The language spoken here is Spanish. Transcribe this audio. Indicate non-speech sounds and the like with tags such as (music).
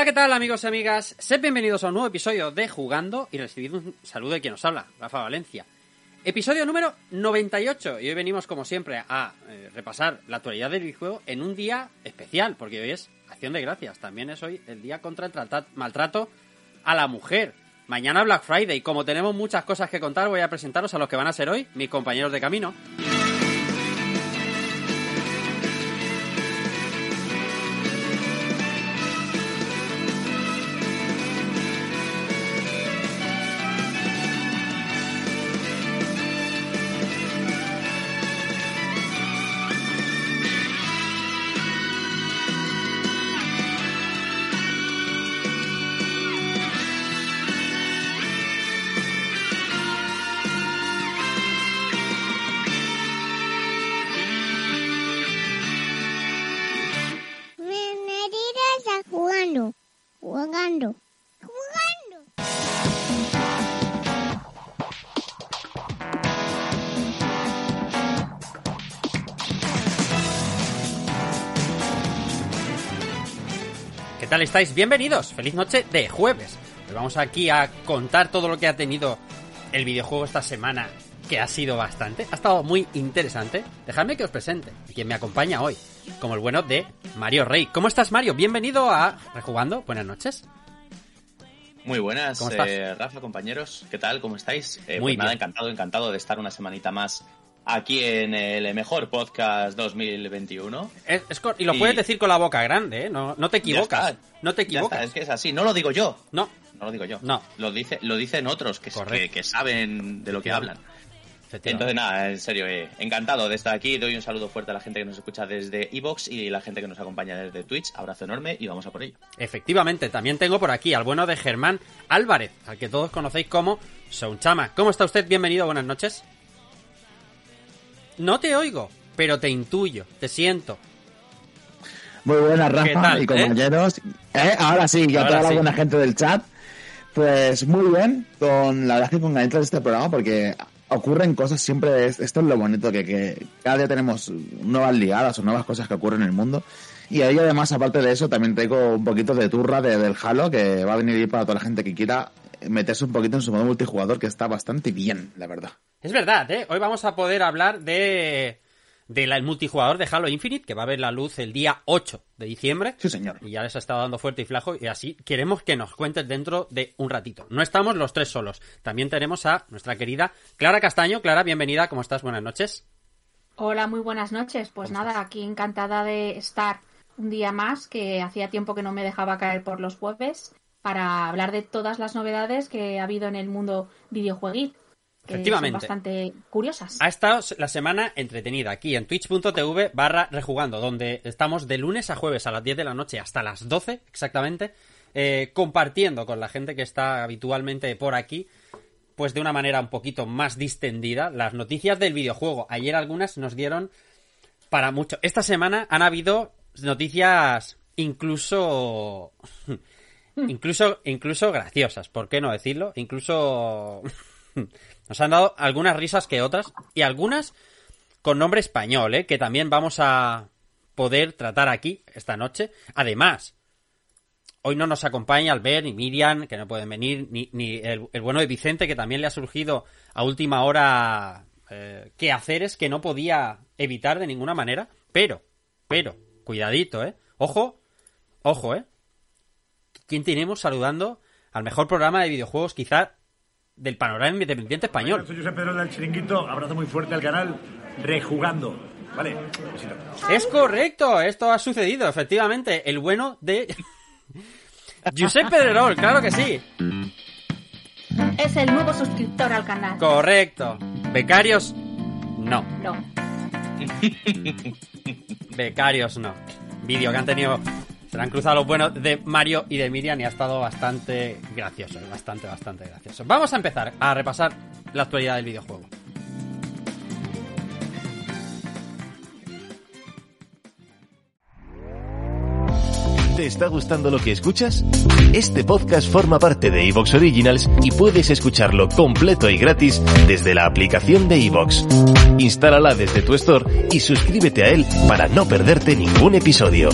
Hola, ¿qué tal amigos y amigas? Sed bienvenidos a un nuevo episodio de Jugando y recibid un saludo de quien os habla, Rafa Valencia. Episodio número 98 y hoy venimos como siempre a eh, repasar la actualidad del videojuego en un día especial, porque hoy es Acción de Gracias, también es hoy el día contra el maltrato a la mujer. Mañana Black Friday y como tenemos muchas cosas que contar voy a presentaros a los que van a ser hoy mis compañeros de camino. Tal estáis? Bienvenidos. Feliz noche de jueves. Vamos aquí a contar todo lo que ha tenido el videojuego esta semana, que ha sido bastante. Ha estado muy interesante. Dejadme que os presente a quien me acompaña hoy, como el bueno de Mario Rey. ¿Cómo estás, Mario? Bienvenido a Rejugando. Buenas noches. Muy buenas, eh, Rafa, compañeros. ¿Qué tal? ¿Cómo estáis? Eh, Muy pues nada, bien. encantado, encantado de estar una semanita más aquí en el mejor podcast 2021. Es- es y lo Y- puedes decir con la boca grande, ¿eh? No, no te equivocas. No te equivocas. es que es así. No lo digo yo. No, No lo digo yo. No. Lo, dice, lo dicen otros que, Correcto. que, que saben de lo que hablan. Entonces, nada, en serio, eh, encantado de estar aquí. Doy un saludo fuerte a la gente que nos escucha desde Evox y la gente que nos acompaña desde Twitch. Abrazo enorme y vamos a por ello. Efectivamente, también tengo por aquí al bueno de Germán Álvarez, al que todos conocéis como Sounchama. ¿Cómo está usted? Bienvenido, buenas noches. No te oigo, pero te intuyo, te siento. Muy buenas, ¿Qué Rafa tal, y compañeros. ¿Eh? Ahora sí, y a toda la buena gente del chat. Pues muy bien, con la verdad que con ganitas de este programa, porque ocurren cosas siempre, es- esto es lo bonito, que, que cada día tenemos nuevas ligadas o nuevas cosas que ocurren en el mundo. Y ahí además, aparte de eso, también traigo un poquito de turra de- del Halo, que va a venir ahí para toda la gente que quiera meterse un poquito en su modo multijugador, que está bastante bien, la verdad. Es verdad, ¿eh? Hoy vamos a poder hablar de del multijugador de Halo Infinite, que va a ver la luz el día 8 de diciembre. Sí, señor. Y ya les ha estado dando fuerte y flajo, y así queremos que nos cuentes dentro de un ratito. No estamos los tres solos. También tenemos a nuestra querida Clara Castaño. Clara, bienvenida, ¿cómo estás? Buenas noches. Hola, muy buenas noches. Pues nada, aquí encantada de estar un día más, que hacía tiempo que no me dejaba caer por los jueves, para hablar de todas las novedades que ha habido en el mundo videojueguil. Que Efectivamente. Son bastante curiosas. Ha estado la semana entretenida aquí en twitch.tv barra rejugando, donde estamos de lunes a jueves a las 10 de la noche hasta las 12 exactamente, eh, compartiendo con la gente que está habitualmente por aquí, pues de una manera un poquito más distendida, las noticias del videojuego. Ayer algunas nos dieron para mucho. Esta semana han habido noticias incluso (laughs) incluso incluso graciosas, ¿por qué no decirlo? Incluso (laughs) nos han dado algunas risas que otras y algunas con nombre español, ¿eh? que también vamos a poder tratar aquí esta noche. Además, hoy no nos acompaña Albert ni Miriam, que no pueden venir, ni, ni el, bueno de Vicente, que también le ha surgido a última hora eh, qué hacer es que no podía evitar de ninguna manera. Pero, pero, cuidadito, ¿eh? Ojo, ojo, ¿eh? ¿Quién tenemos saludando al mejor programa de videojuegos quizá del panorama independiente español? Soy José Pedro del Chiringuito, abrazo muy fuerte al canal Rejugando. Vale. Es correcto, esto ha sucedido, efectivamente. El bueno de... (laughs) Josep Pedrerol, claro que sí. Es el nuevo suscriptor al canal. Correcto. Becarios, no. No. Becarios, no. Vídeo que han tenido... Se han cruzado los buenos de Mario y de Miriam y ha estado bastante gracioso, bastante, bastante gracioso. Vamos a empezar a repasar la actualidad del videojuego. ¿Te está gustando lo que escuchas? Este podcast forma parte de Evox Originals y puedes escucharlo completo y gratis desde la aplicación de Evox. Instálala desde tu store y suscríbete a él para no perderte ningún episodio.